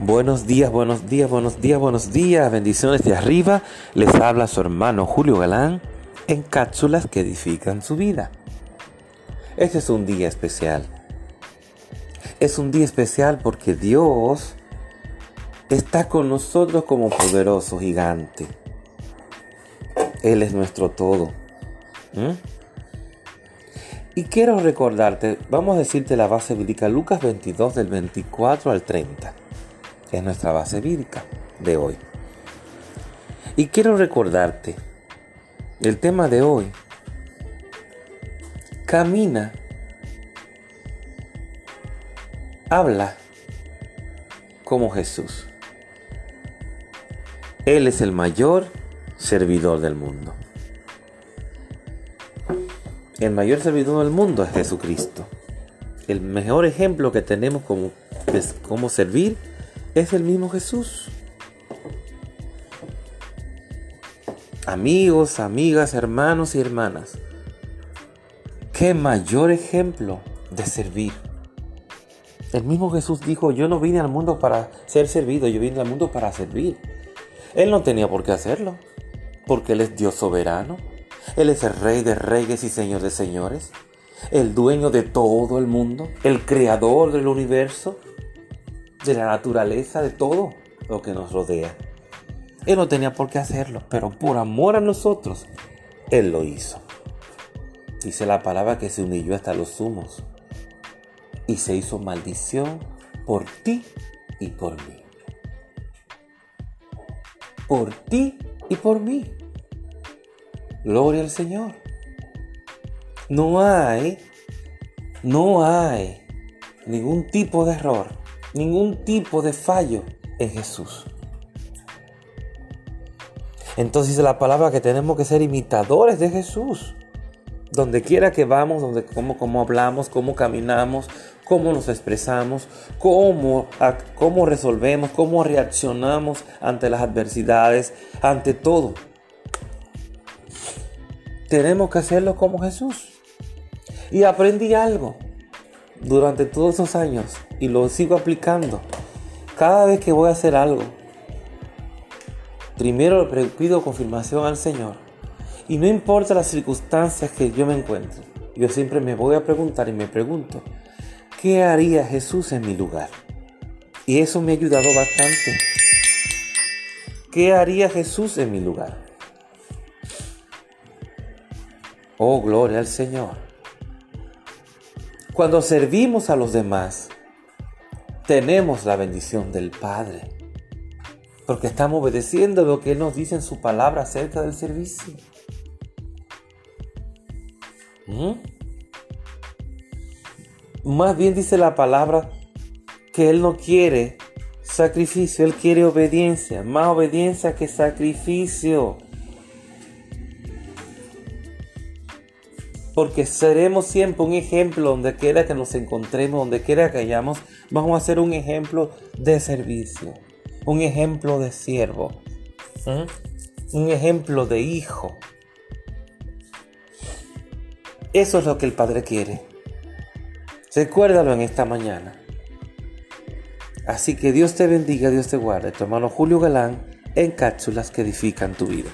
Buenos días, buenos días, buenos días, buenos días. Bendiciones de arriba. Les habla su hermano Julio Galán en cápsulas que edifican su vida. Este es un día especial. Es un día especial porque Dios está con nosotros como poderoso gigante. Él es nuestro todo. ¿Mm? Y quiero recordarte, vamos a decirte la base bíblica, Lucas 22 del 24 al 30 es nuestra base bíblica de hoy. Y quiero recordarte el tema de hoy. Camina, habla como Jesús. Él es el mayor servidor del mundo. El mayor servidor del mundo es Jesucristo. El mejor ejemplo que tenemos como, cómo servir es el mismo Jesús. Amigos, amigas, hermanos y hermanas, qué mayor ejemplo de servir. El mismo Jesús dijo, yo no vine al mundo para ser servido, yo vine al mundo para servir. Él no tenía por qué hacerlo, porque Él es Dios soberano. Él es el Rey de reyes y Señor de señores, el dueño de todo el mundo, el creador del universo, de la naturaleza, de todo lo que nos rodea. Él no tenía por qué hacerlo, pero por amor a nosotros, Él lo hizo. Dice la palabra que se humilló hasta los sumos y se hizo maldición por ti y por mí. Por ti y por mí. Gloria al Señor. No hay, no hay ningún tipo de error ningún tipo de fallo en Jesús. Entonces dice la palabra que tenemos que ser imitadores de Jesús. Donde quiera que vamos, donde cómo, hablamos, cómo caminamos, cómo nos expresamos, cómo, cómo resolvemos, cómo reaccionamos ante las adversidades, ante todo. Tenemos que hacerlo como Jesús. Y aprendí algo durante todos esos años y lo sigo aplicando. Cada vez que voy a hacer algo, primero le pido confirmación al Señor. Y no importa las circunstancias que yo me encuentre, yo siempre me voy a preguntar y me pregunto, ¿qué haría Jesús en mi lugar? Y eso me ha ayudado bastante. ¿Qué haría Jesús en mi lugar? Oh, gloria al Señor. Cuando servimos a los demás, tenemos la bendición del Padre. Porque estamos obedeciendo lo que Él nos dice en su palabra acerca del servicio. ¿Mm? Más bien dice la palabra que Él no quiere sacrificio, Él quiere obediencia. Más obediencia que sacrificio. Porque seremos siempre un ejemplo donde quiera que nos encontremos, donde quiera que hayamos, vamos a ser un ejemplo de servicio, un ejemplo de siervo, un ejemplo de hijo. Eso es lo que el Padre quiere. Recuérdalo en esta mañana. Así que Dios te bendiga, Dios te guarde. Tu hermano Julio Galán en cápsulas que edifican tu vida.